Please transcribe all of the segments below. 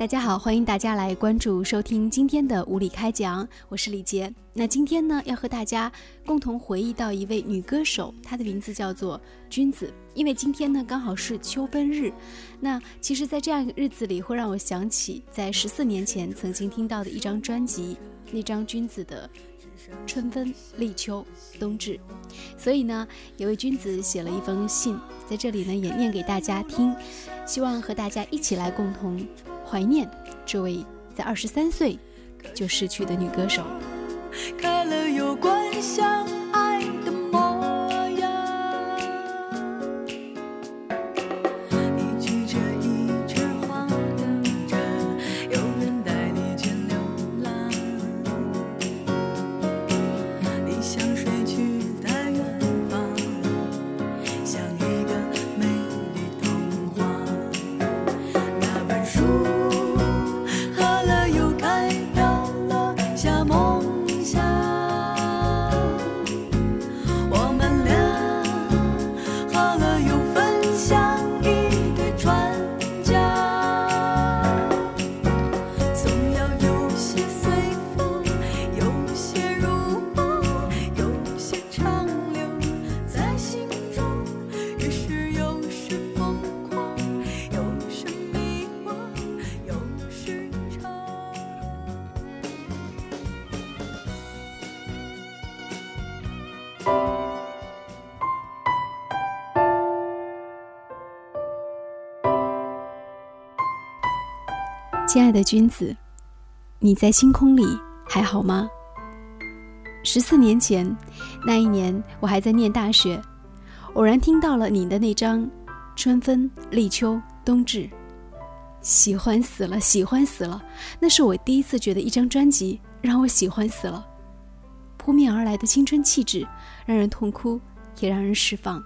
大家好，欢迎大家来关注收听今天的无理开讲，我是李杰。那今天呢，要和大家共同回忆到一位女歌手，她的名字叫做君子。因为今天呢，刚好是秋分日。那其实，在这样一个日子里，会让我想起在十四年前曾经听到的一张专辑，那张君子的春分、立秋、冬至。所以呢，有位君子写了一封信，在这里呢，也念给大家听，希望和大家一起来共同。怀念这位在二十三岁就逝去的女歌手。开了有关亲爱的君子，你在星空里还好吗？十四年前，那一年我还在念大学，偶然听到了你的那张《春分、立秋、冬至》，喜欢死了，喜欢死了！那是我第一次觉得一张专辑让我喜欢死了。扑面而来的青春气质，让人痛哭，也让人释放。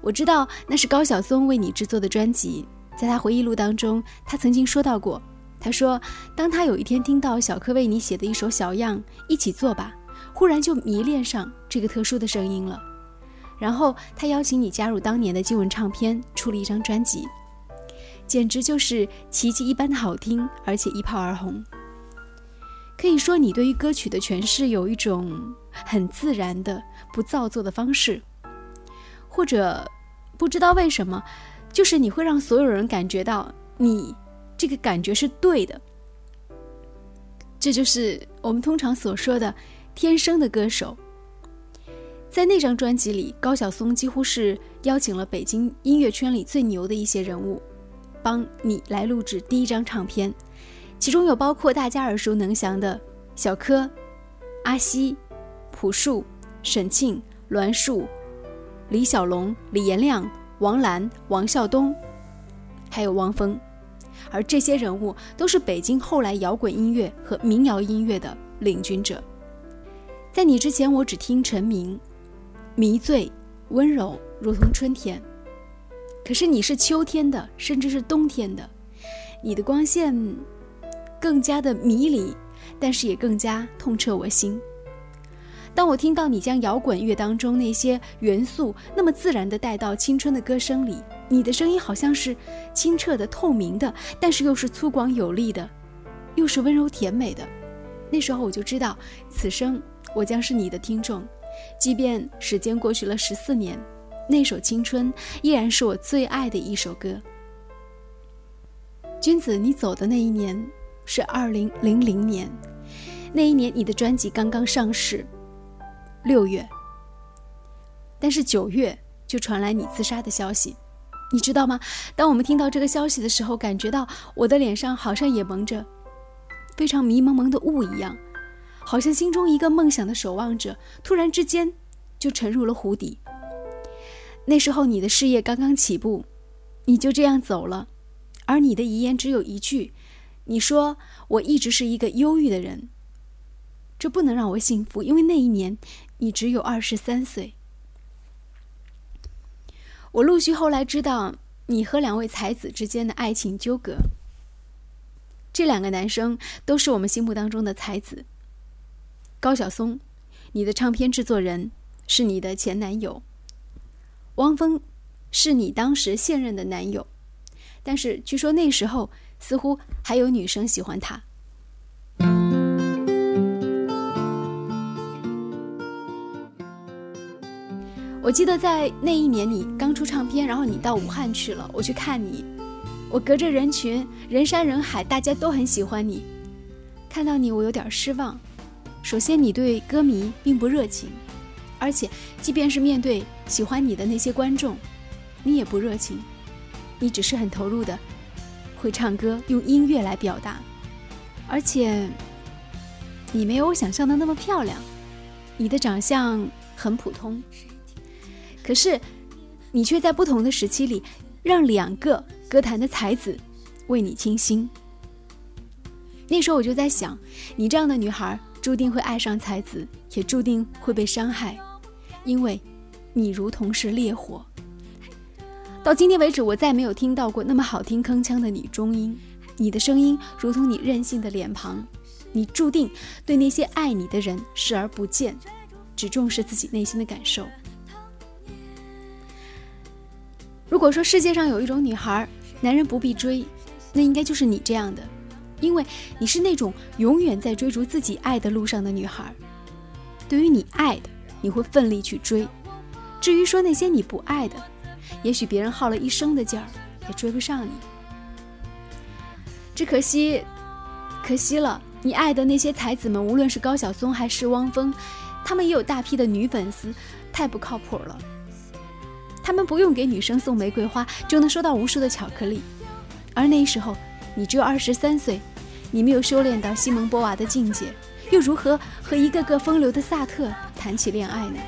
我知道那是高晓松为你制作的专辑。在他回忆录当中，他曾经说到过，他说，当他有一天听到小柯为你写的一首小样，一起做吧，忽然就迷恋上这个特殊的声音了。然后他邀请你加入当年的金文唱片，出了一张专辑，简直就是奇迹一般的好听，而且一炮而红。可以说，你对于歌曲的诠释有一种很自然的、不造作的方式，或者不知道为什么。就是你会让所有人感觉到你这个感觉是对的，这就是我们通常所说的天生的歌手。在那张专辑里，高晓松几乎是邀请了北京音乐圈里最牛的一些人物，帮你来录制第一张唱片，其中有包括大家耳熟能详的小柯、阿西、朴树、沈庆、栾树、李小龙、李延亮。王蓝、王孝东，还有汪峰，而这些人物都是北京后来摇滚音乐和民谣音乐的领军者。在你之前，我只听陈明，迷醉、温柔，如同春天。可是你是秋天的，甚至是冬天的，你的光线更加的迷离，但是也更加痛彻我心。当我听到你将摇滚乐当中那些元素那么自然地带到青春的歌声里，你的声音好像是清澈的、透明的，但是又是粗犷有力的，又是温柔甜美的。那时候我就知道，此生我将是你的听众，即便时间过去了十四年，那首《青春》依然是我最爱的一首歌。君子，你走的那一年是二零零零年，那一年你的专辑刚刚上市。六月，但是九月就传来你自杀的消息，你知道吗？当我们听到这个消息的时候，感觉到我的脸上好像也蒙着非常迷蒙蒙的雾一样，好像心中一个梦想的守望者突然之间就沉入了湖底。那时候你的事业刚刚起步，你就这样走了，而你的遗言只有一句：你说我一直是一个忧郁的人。这不能让我幸福，因为那一年你只有二十三岁。我陆续后来知道你和两位才子之间的爱情纠葛。这两个男生都是我们心目当中的才子。高晓松，你的唱片制作人是你的前男友；汪峰，是你当时现任的男友。但是据说那时候似乎还有女生喜欢他。我记得在那一年你刚出唱片，然后你到武汉去了，我去看你，我隔着人群，人山人海，大家都很喜欢你。看到你，我有点失望。首先，你对歌迷并不热情，而且，即便是面对喜欢你的那些观众，你也不热情。你只是很投入的，会唱歌，用音乐来表达，而且，你没有我想象的那么漂亮。你的长相很普通。可是，你却在不同的时期里，让两个歌坛的才子为你倾心。那时候我就在想，你这样的女孩注定会爱上才子，也注定会被伤害，因为，你如同是烈火。到今天为止，我再没有听到过那么好听铿锵的女中音。你的声音如同你任性的脸庞，你注定对那些爱你的人视而不见，只重视自己内心的感受。如果说世界上有一种女孩，男人不必追，那应该就是你这样的，因为你是那种永远在追逐自己爱的路上的女孩。对于你爱的，你会奋力去追；至于说那些你不爱的，也许别人耗了一生的劲儿也追不上你。只可惜，可惜了，你爱的那些才子们，无论是高晓松还是汪峰，他们也有大批的女粉丝，太不靠谱了。他们不用给女生送玫瑰花，就能收到无数的巧克力，而那时候你只有二十三岁，你没有修炼到西蒙波娃的境界，又如何和一个个风流的萨特谈起恋爱呢？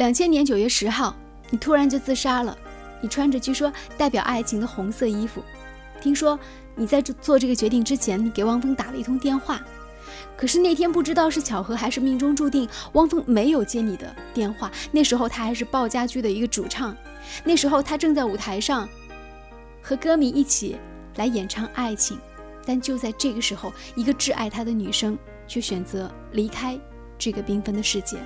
两千年九月十号，你突然就自杀了。你穿着据说代表爱情的红色衣服。听说你在做这个决定之前，你给汪峰打了一通电话。可是那天不知道是巧合还是命中注定，汪峰没有接你的电话。那时候他还是鲍家驹的一个主唱，那时候他正在舞台上和歌迷一起来演唱爱情。但就在这个时候，一个挚爱他的女生却选择离开这个缤纷的世界。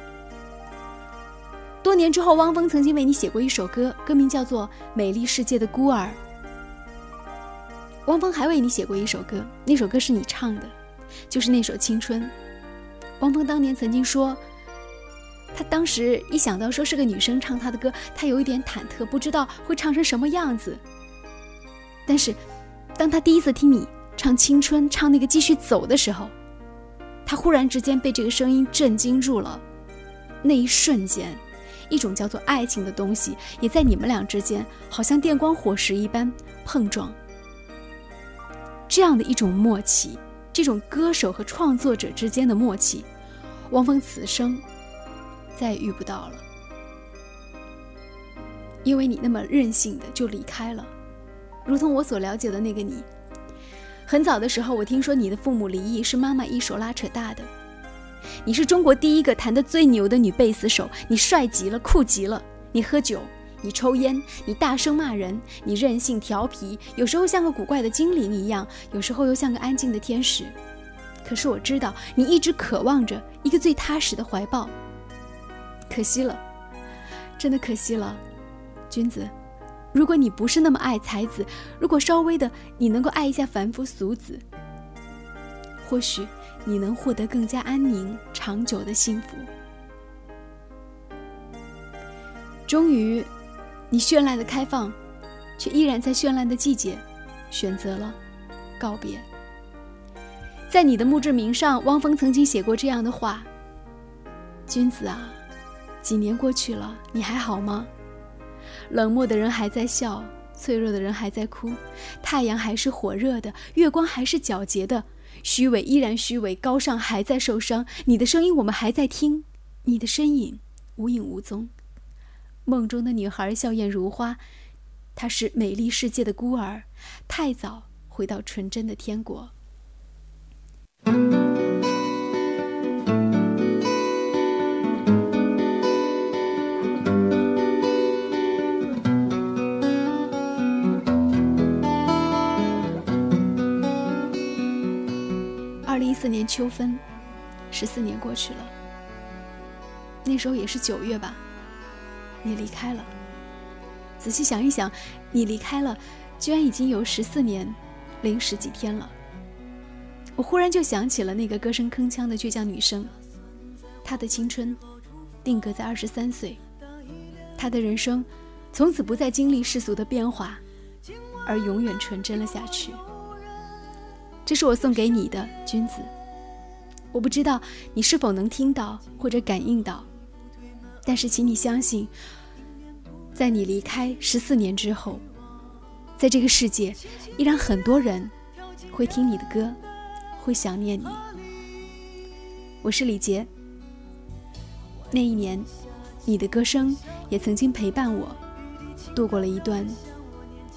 多年之后，汪峰曾经为你写过一首歌，歌名叫做《美丽世界的孤儿》。汪峰还为你写过一首歌，那首歌是你唱的，就是那首《青春》。汪峰当年曾经说，他当时一想到说是个女生唱他的歌，他有一点忐忑，不知道会唱成什么样子。但是，当他第一次听你唱《青春》，唱那个继续走的时候，他忽然之间被这个声音震惊住了。那一瞬间。一种叫做爱情的东西，也在你们俩之间，好像电光火石一般碰撞。这样的一种默契，这种歌手和创作者之间的默契，汪峰此生再也遇不到了。因为你那么任性的就离开了，如同我所了解的那个你。很早的时候，我听说你的父母离异是妈妈一手拉扯大的。你是中国第一个弹得最牛的女贝斯手，你帅极了，酷极了。你喝酒，你抽烟，你大声骂人，你任性调皮，有时候像个古怪的精灵一样，有时候又像个安静的天使。可是我知道，你一直渴望着一个最踏实的怀抱。可惜了，真的可惜了，君子。如果你不是那么爱才子，如果稍微的你能够爱一下凡夫俗子，或许。你能获得更加安宁、长久的幸福。终于，你绚烂的开放，却依然在绚烂的季节，选择了告别。在你的墓志铭上，汪峰曾经写过这样的话：“君子啊，几年过去了，你还好吗？冷漠的人还在笑，脆弱的人还在哭，太阳还是火热的，月光还是皎洁的。”虚伪依然虚伪，高尚还在受伤。你的声音我们还在听，你的身影无影无踪。梦中的女孩笑靥如花，她是美丽世界的孤儿，太早回到纯真的天国。二零一四年秋分，十四年过去了。那时候也是九月吧，你离开了。仔细想一想，你离开了，居然已经有十四年零十几天了。我忽然就想起了那个歌声铿锵的倔强女生，她的青春定格在二十三岁，她的人生从此不再经历世俗的变化，而永远纯真了下去。这是我送给你的君子，我不知道你是否能听到或者感应到，但是请你相信，在你离开十四年之后，在这个世界依然很多人会听你的歌，会想念你。我是李杰，那一年，你的歌声也曾经陪伴我，度过了一段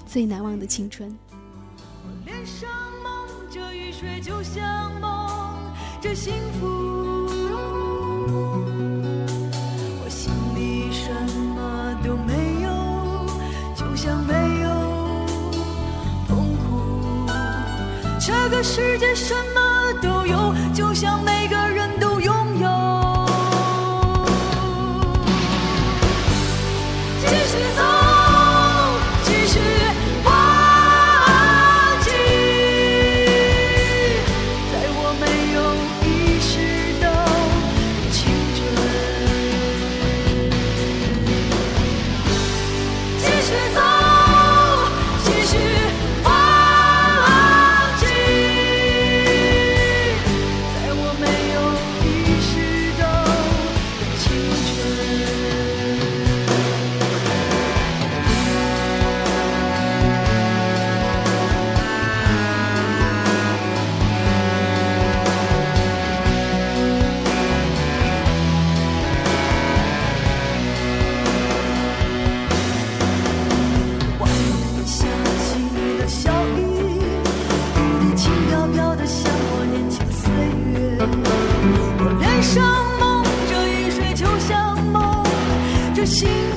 最难忘的青春。这雨水就像梦这幸福，我心里什么都没有，就像没有痛苦。这个世界什么都有，就像没心。